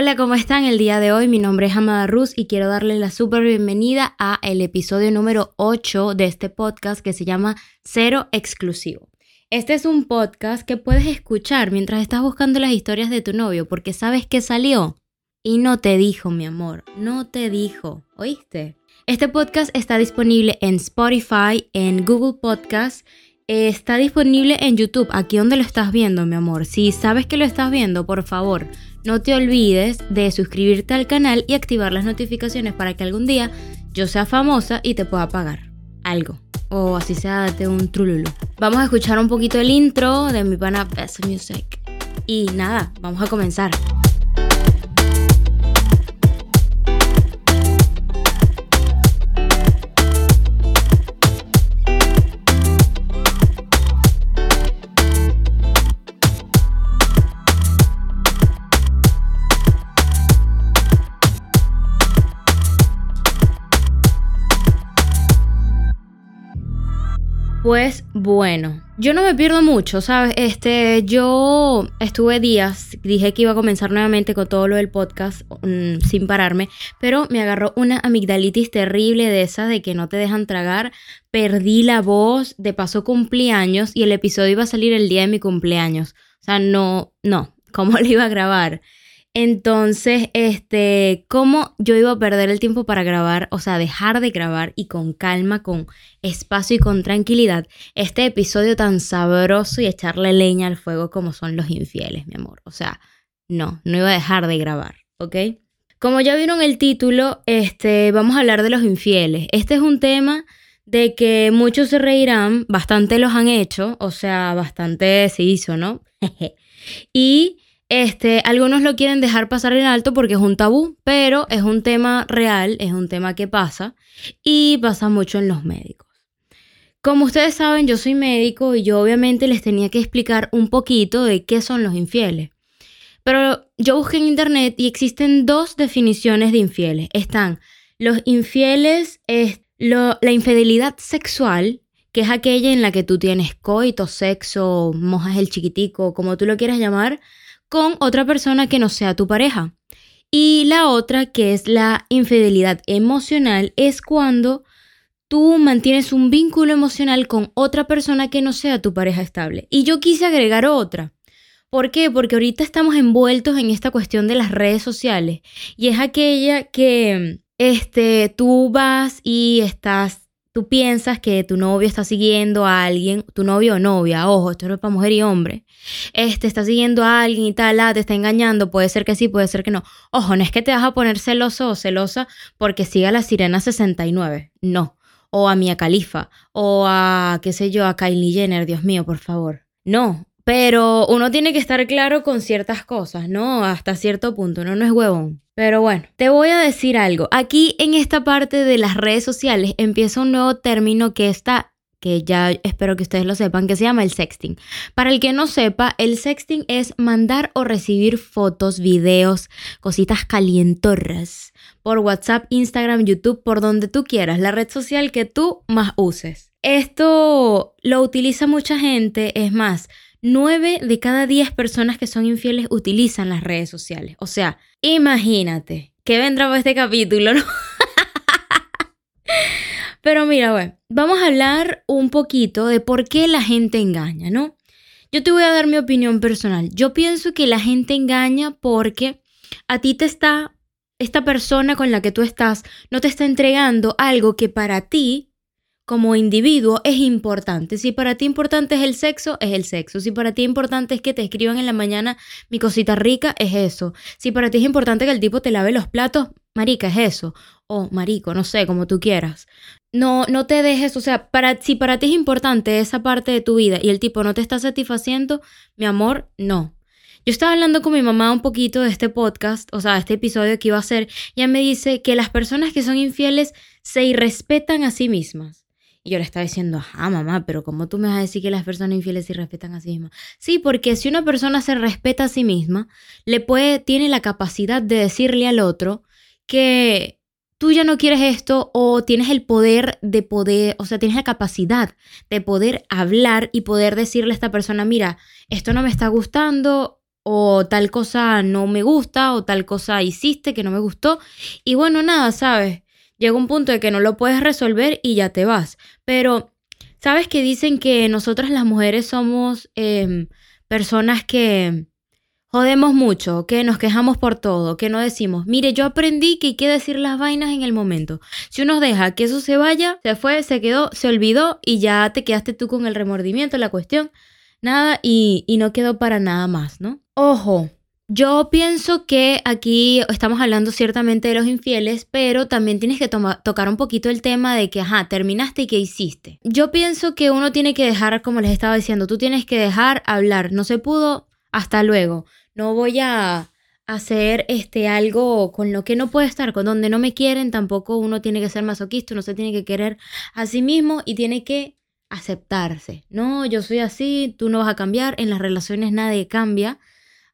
Hola, ¿cómo están? El día de hoy mi nombre es Amada Ruz y quiero darles la súper bienvenida a el episodio número 8 de este podcast que se llama Cero Exclusivo. Este es un podcast que puedes escuchar mientras estás buscando las historias de tu novio porque sabes que salió y no te dijo, mi amor, no te dijo, ¿oíste? Este podcast está disponible en Spotify, en Google Está disponible en YouTube, aquí donde lo estás viendo, mi amor. Si sabes que lo estás viendo, por favor, no te olvides de suscribirte al canal y activar las notificaciones para que algún día yo sea famosa y te pueda pagar algo. O así sea, date un trululu. Vamos a escuchar un poquito el intro de mi pana Best Music. Y nada, vamos a comenzar. Pues bueno, yo no me pierdo mucho, ¿sabes? Este, yo estuve días, dije que iba a comenzar nuevamente con todo lo del podcast mm, sin pararme, pero me agarró una amigdalitis terrible de esas de que no te dejan tragar. Perdí la voz, de paso cumpleaños y el episodio iba a salir el día de mi cumpleaños. O sea, no, no, ¿cómo lo iba a grabar? Entonces, este, ¿cómo yo iba a perder el tiempo para grabar? O sea, dejar de grabar y con calma, con espacio y con tranquilidad este episodio tan sabroso y echarle leña al fuego como son los infieles, mi amor. O sea, no, no iba a dejar de grabar, ¿ok? Como ya vieron el título, este, vamos a hablar de los infieles. Este es un tema de que muchos se reirán, bastante los han hecho, o sea, bastante se hizo, ¿no? y este, algunos lo quieren dejar pasar en alto porque es un tabú, pero es un tema real, es un tema que pasa y pasa mucho en los médicos. Como ustedes saben, yo soy médico y yo obviamente les tenía que explicar un poquito de qué son los infieles. Pero yo busqué en internet y existen dos definiciones de infieles. Están los infieles, es la infidelidad sexual, que es aquella en la que tú tienes coito, sexo, mojas el chiquitico, como tú lo quieras llamar, con otra persona que no sea tu pareja. Y la otra, que es la infidelidad emocional, es cuando tú mantienes un vínculo emocional con otra persona que no sea tu pareja estable. Y yo quise agregar otra. ¿Por qué? Porque ahorita estamos envueltos en esta cuestión de las redes sociales y es aquella que este, tú vas y estás tú piensas que tu novio está siguiendo a alguien, tu novio o novia, ojo, esto es para mujer y hombre, este está siguiendo a alguien y tal, ah, te está engañando, puede ser que sí, puede ser que no. Ojo, no es que te vas a poner celoso o celosa porque siga la Sirena 69, no. O a Mia Califa, o a, qué sé yo, a Kylie Jenner, Dios mío, por favor. No, pero uno tiene que estar claro con ciertas cosas, ¿no? Hasta cierto punto, uno no es huevón. Pero bueno, te voy a decir algo. Aquí en esta parte de las redes sociales empieza un nuevo término que está que ya espero que ustedes lo sepan, que se llama el sexting. Para el que no sepa, el sexting es mandar o recibir fotos, videos, cositas calientorras por WhatsApp, Instagram, YouTube, por donde tú quieras, la red social que tú más uses. Esto lo utiliza mucha gente, es más, 9 de cada 10 personas que son infieles utilizan las redes sociales. O sea, imagínate que vendrá para este capítulo, ¿no? Pero mira, bueno, vamos a hablar un poquito de por qué la gente engaña, ¿no? Yo te voy a dar mi opinión personal. Yo pienso que la gente engaña porque a ti te está, esta persona con la que tú estás, no te está entregando algo que para ti como individuo es importante. Si para ti importante es el sexo, es el sexo. Si para ti importante es que te escriban en la mañana mi cosita rica, es eso. Si para ti es importante que el tipo te lave los platos, marica, es eso. O marico, no sé, como tú quieras. No, no te dejes, o sea, para, si para ti es importante esa parte de tu vida y el tipo no te está satisfaciendo, mi amor, no. Yo estaba hablando con mi mamá un poquito de este podcast, o sea, este episodio que iba a hacer, y ella me dice que las personas que son infieles se irrespetan a sí mismas. Y yo le estaba diciendo, ah, mamá, pero ¿cómo tú me vas a decir que las personas infieles se respetan a sí mismas? Sí, porque si una persona se respeta a sí misma, le puede, tiene la capacidad de decirle al otro que tú ya no quieres esto o tienes el poder de poder, o sea, tienes la capacidad de poder hablar y poder decirle a esta persona, mira, esto no me está gustando o tal cosa no me gusta, o tal cosa hiciste que no me gustó. Y bueno, nada, ¿sabes? Llega un punto de que no lo puedes resolver y ya te vas. Pero, ¿sabes que dicen que nosotras las mujeres somos em, personas que jodemos mucho, que nos quejamos por todo, que no decimos, mire, yo aprendí que hay que decir las vainas en el momento. Si uno deja que eso se vaya, se fue, se quedó, se olvidó y ya te quedaste tú con el remordimiento, la cuestión nada y, no quedó para nada más, ¿no? Ojo, yo pienso que aquí estamos hablando ciertamente de los infieles, pero también tienes que tocar un poquito el tema de que, ajá, terminaste y qué hiciste. Yo pienso que uno tiene que dejar, como les estaba diciendo, tú tienes que dejar hablar. No se pudo, hasta luego. No voy a hacer este algo con lo que no puede estar, con donde no me quieren, tampoco uno tiene que ser masoquista, uno se tiene que querer a sí mismo y tiene que aceptarse. No, yo soy así, tú no vas a cambiar, en las relaciones nadie cambia.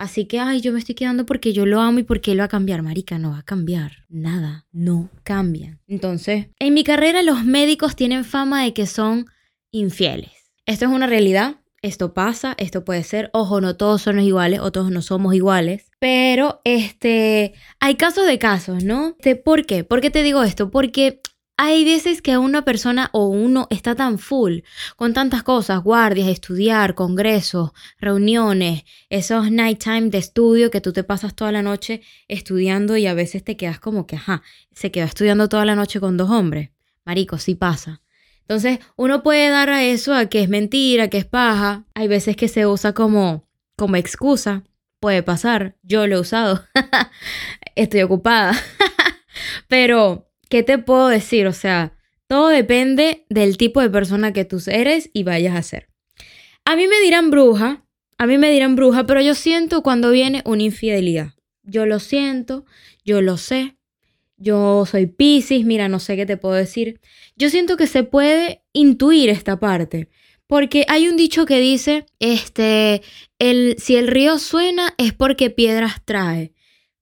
Así que, ay, yo me estoy quedando porque yo lo amo y porque él va a cambiar. Marica, no va a cambiar. Nada, no cambia. Entonces, en mi carrera los médicos tienen fama de que son infieles. Esto es una realidad. Esto pasa, esto puede ser, ojo, no todos son iguales o todos no somos iguales, pero este, hay casos de casos, ¿no? ¿Por qué? ¿Por qué te digo esto? Porque hay veces que una persona o uno está tan full con tantas cosas, guardias, estudiar, congresos, reuniones, esos nighttime de estudio que tú te pasas toda la noche estudiando y a veces te quedas como que, ajá, se queda estudiando toda la noche con dos hombres. Marico, sí pasa. Entonces, uno puede dar a eso a que es mentira, que es paja. Hay veces que se usa como, como excusa. Puede pasar. Yo lo he usado. Estoy ocupada. Pero ¿qué te puedo decir? O sea, todo depende del tipo de persona que tú eres y vayas a ser. A mí me dirán bruja, a mí me dirán bruja, pero yo siento cuando viene una infidelidad. Yo lo siento, yo lo sé. Yo soy Pisces, mira, no sé qué te puedo decir. Yo siento que se puede intuir esta parte. Porque hay un dicho que dice, este, el, si el río suena es porque piedras trae.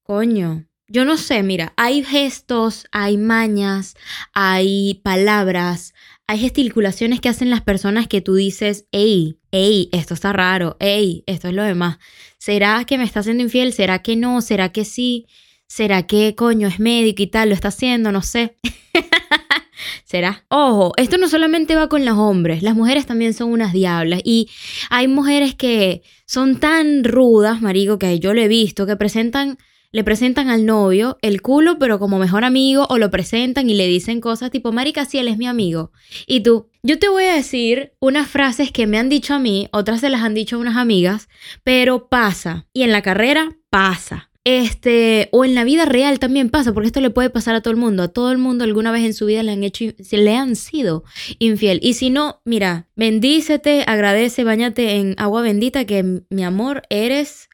Coño, yo no sé, mira, hay gestos, hay mañas, hay palabras, hay gesticulaciones que hacen las personas que tú dices, hey, hey, esto está raro, hey, esto es lo demás. ¿Será que me está haciendo infiel? ¿Será que no? ¿Será que sí? ¿Será que coño es médico y tal? ¿Lo está haciendo? No sé. ¿Será? Ojo, esto no solamente va con los hombres, las mujeres también son unas diablas y hay mujeres que son tan rudas, marico, que yo lo he visto, que presentan le presentan al novio el culo, pero como mejor amigo, o lo presentan y le dicen cosas tipo, Marica, si él es mi amigo. Y tú, yo te voy a decir unas frases que me han dicho a mí, otras se las han dicho a unas amigas, pero pasa. Y en la carrera pasa. Este, o en la vida real también pasa, porque esto le puede pasar a todo el mundo. A todo el mundo alguna vez en su vida le han hecho, le han sido infiel. Y si no, mira, bendícete, agradece, bañate en agua bendita, que mi amor, eres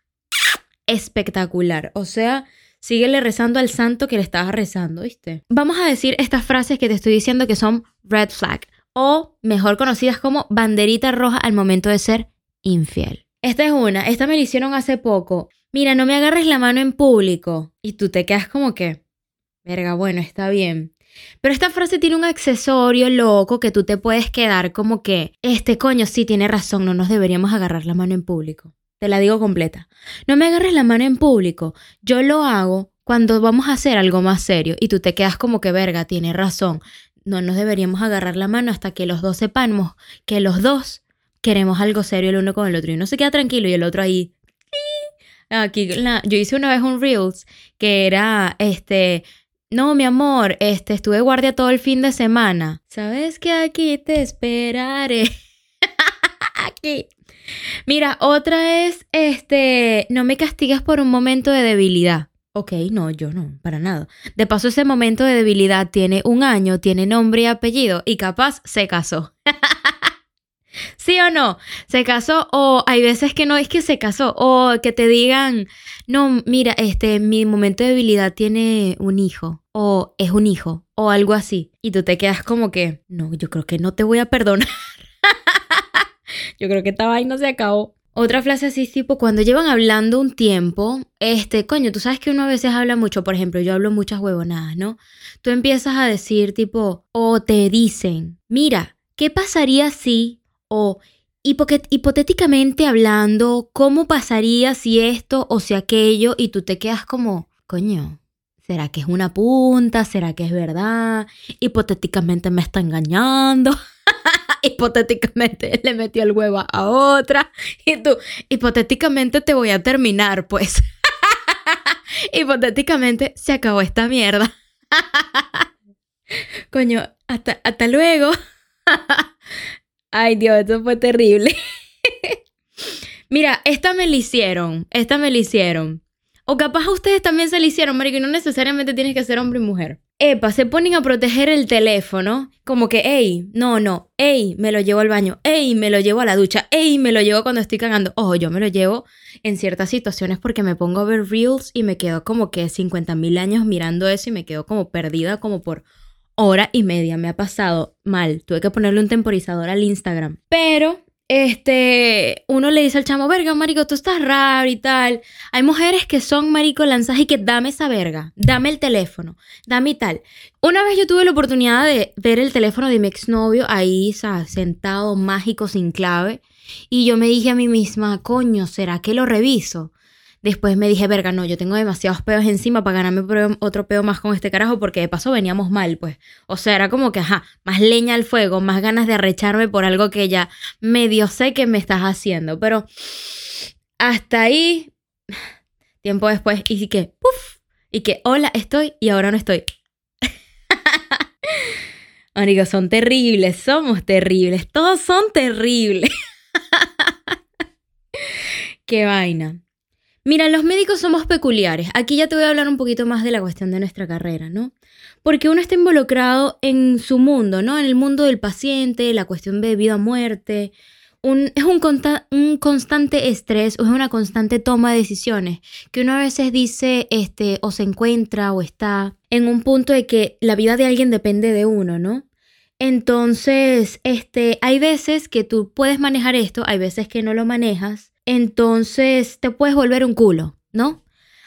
espectacular. O sea, síguele rezando al santo que le estabas rezando, ¿viste? Vamos a decir estas frases que te estoy diciendo que son red flag o mejor conocidas como banderita roja al momento de ser infiel. Esta es una, esta me la hicieron hace poco. Mira, no me agarres la mano en público. Y tú te quedas como que, verga, bueno, está bien. Pero esta frase tiene un accesorio loco que tú te puedes quedar como que, este coño sí tiene razón, no nos deberíamos agarrar la mano en público. Te la digo completa. No me agarres la mano en público. Yo lo hago cuando vamos a hacer algo más serio y tú te quedas como que verga, tiene razón. No nos deberíamos agarrar la mano hasta que los dos sepamos que los dos queremos algo serio el uno con el otro. Y uno se queda tranquilo y el otro ahí. Aquí, yo hice una vez un Reels que era este. No, mi amor, este, estuve guardia todo el fin de semana. ¿Sabes que aquí te esperaré? aquí. Mira, otra es, este, no me castigas por un momento de debilidad. Ok, no, yo no, para nada. De paso, ese momento de debilidad tiene un año, tiene nombre y apellido y capaz se casó. ¿Sí o no? Se casó o hay veces que no es que se casó o que te digan, no, mira, este, mi momento de debilidad tiene un hijo o es un hijo o algo así. Y tú te quedas como que, no, yo creo que no te voy a perdonar. Yo creo que esta vaina se acabó. Otra frase así tipo, cuando llevan hablando un tiempo, este, coño, tú sabes que uno a veces habla mucho, por ejemplo, yo hablo muchas huevonadas, ¿no? Tú empiezas a decir tipo, o te dicen, mira, ¿qué pasaría si? O, hipotéticamente hablando, ¿cómo pasaría si esto o si aquello y tú te quedas como, coño, ¿será que es una punta? ¿Será que es verdad? Hipotéticamente me está engañando. hipotéticamente le metió el huevo a otra. Y tú, hipotéticamente te voy a terminar, pues. hipotéticamente se acabó esta mierda. Coño, hasta, hasta luego. Ay, Dios, esto fue terrible. Mira, esta me la hicieron. Esta me la hicieron. O capaz a ustedes también se la hicieron, marico, no necesariamente tienes que ser hombre y mujer. Epa, se ponen a proteger el teléfono, como que, ey, no, no, ey, me lo llevo al baño, ey, me lo llevo a la ducha, ey, me lo llevo cuando estoy cagando. Ojo, yo me lo llevo en ciertas situaciones porque me pongo a ver reels y me quedo como que 50 mil años mirando eso y me quedo como perdida como por hora y media. Me ha pasado mal. Tuve que ponerle un temporizador al Instagram. Pero, este, uno le dice al chamo, verga, marico, tú estás raro y tal. Hay mujeres que son, marico, lanzas y que dame esa verga, dame el teléfono, dame y tal. Una vez yo tuve la oportunidad de ver el teléfono de mi exnovio ahí, sentado, mágico, sin clave. Y yo me dije a mí misma, coño, ¿será que lo reviso? Después me dije, verga, no, yo tengo demasiados peos encima para ganarme otro peo más con este carajo porque de paso veníamos mal, pues. O sea, era como que, ajá, más leña al fuego, más ganas de arrecharme por algo que ya medio sé que me estás haciendo. Pero hasta ahí, tiempo después, y que, puff, y que, hola, estoy y ahora no estoy. Amigos, son terribles, somos terribles, todos son terribles. Qué vaina. Mira, los médicos somos peculiares. Aquí ya te voy a hablar un poquito más de la cuestión de nuestra carrera, ¿no? Porque uno está involucrado en su mundo, ¿no? En el mundo del paciente, la cuestión de vida o muerte. es un, un, constante estrés o es una constante toma de decisiones que uno a veces dice este, o se encuentra o está en un punto de que la vida de alguien depende de uno, ¿no? Entonces, este, hay veces que tú puedes manejar esto, hay veces que no lo manejas entonces te puedes volver un culo, ¿no?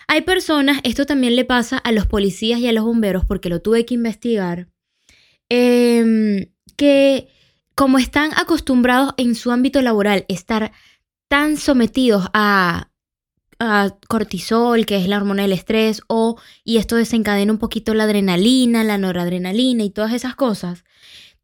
Hay personas, esto también le pasa a los policías y a los bomberos, porque lo tuve que investigar, em, que como están acostumbrados en su ámbito laboral, estar tan sometidos a, a cortisol, que es la hormona del estrés, o, y esto desencadena un poquito la adrenalina, la noradrenalina y todas esas cosas,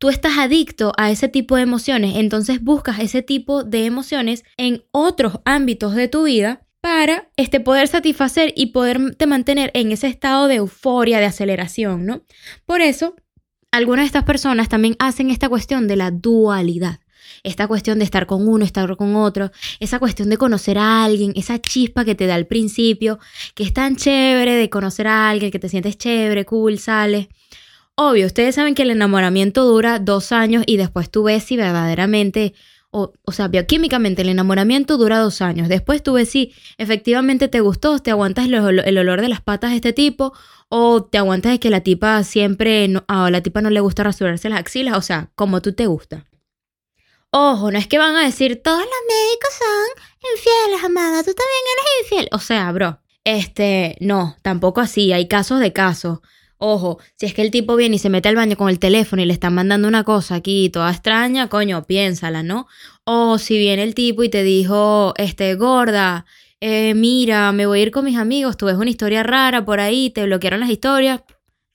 tú estás adicto a ese tipo de emociones, entonces buscas ese tipo de emociones en otros ámbitos de tu vida para este, poder satisfacer y poderte mantener en ese estado de euforia, de aceleración, ¿no? Por eso, algunas de estas personas también hacen esta cuestión de la dualidad. Esta cuestión de estar con uno, estar con otro, esa cuestión de conocer a alguien, esa chispa que te da al principio, que es tan chévere de conocer a alguien, que te sientes chévere, cool, sales. Obvio, ustedes saben que el enamoramiento dura dos años y después tú ves si verdaderamente, o, o sea, bioquímicamente el enamoramiento dura dos años. Después tú ves si efectivamente te gustó, te aguantas el, olor de las patas de este tipo, o te aguantas de que la tipa siempre, a la tipa no le gusta rasurarse las axilas, o sea, como tú te gusta. Ojo, no es que van a decir, todos los médicos son infieles, amada, tú también eres infiel. O sea, bro, este, no, tampoco así, hay casos de casos. Ojo, si es que el tipo viene y se mete al baño con el teléfono y le están mandando una cosa aquí toda extraña, coño, piénsala, ¿no? O si viene el tipo y te dijo, este, gorda, eh, mira, me voy a ir con mis amigos, tú ves una historia rara por ahí, te bloquearon las historias,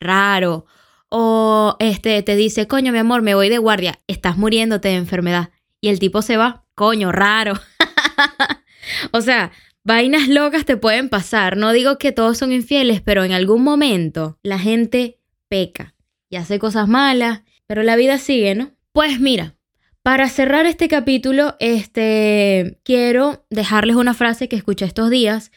raro. O este, te dice, coño, mi amor, me voy de guardia, estás muriéndote de enfermedad. Y el tipo se va, coño, raro. o sea, Vainas locas te pueden pasar. No digo que todos son infieles, pero en algún momento la gente peca y hace cosas malas, pero la vida sigue, ¿no? Pues mira, para cerrar este capítulo, este quiero dejarles una frase que escuché estos días,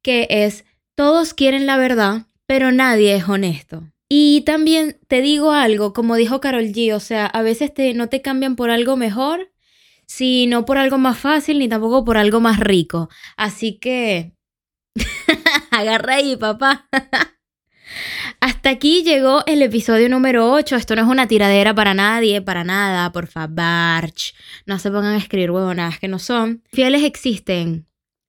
que es todos quieren la verdad, pero nadie es honesto. Y también te digo algo, como dijo Carol G, o sea, a veces te, no te cambian por algo mejor, Sí, no por algo más fácil ni tampoco por algo más rico. Así que... Agarra ahí, papá. Hasta aquí llegó el episodio número 8. Esto no es una tiradera para nadie, para nada, por favor. No se pongan a escribir huevonadas que no son. Fieles existen.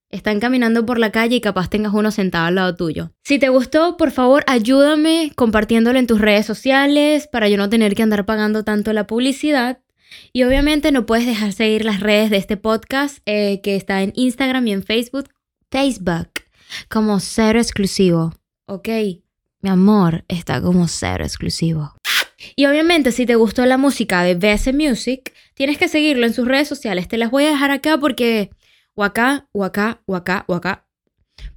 Están caminando por la calle y capaz tengas uno sentado al lado tuyo. Si te gustó, por favor, ayúdame compartiéndolo en tus redes sociales para yo no tener que andar pagando tanto la publicidad. Y obviamente no puedes dejar seguir las redes de este podcast eh, que está en Instagram y en Facebook. Facebook como cero exclusivo. Ok, mi amor está como cero exclusivo. Y obviamente si te gustó la música de BS Music, tienes que seguirlo en sus redes sociales. Te las voy a dejar acá porque... O acá, o acá, o acá, o acá.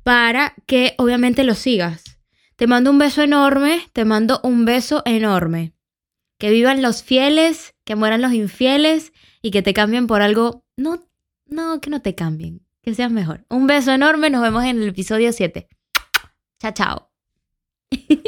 Para que obviamente lo sigas. Te mando un beso enorme, te mando un beso enorme. Que vivan los fieles, que mueran los infieles y que te cambien por algo... No, no, que no te cambien. Que seas mejor. Un beso enorme, nos vemos en el episodio 7. Chao, chao.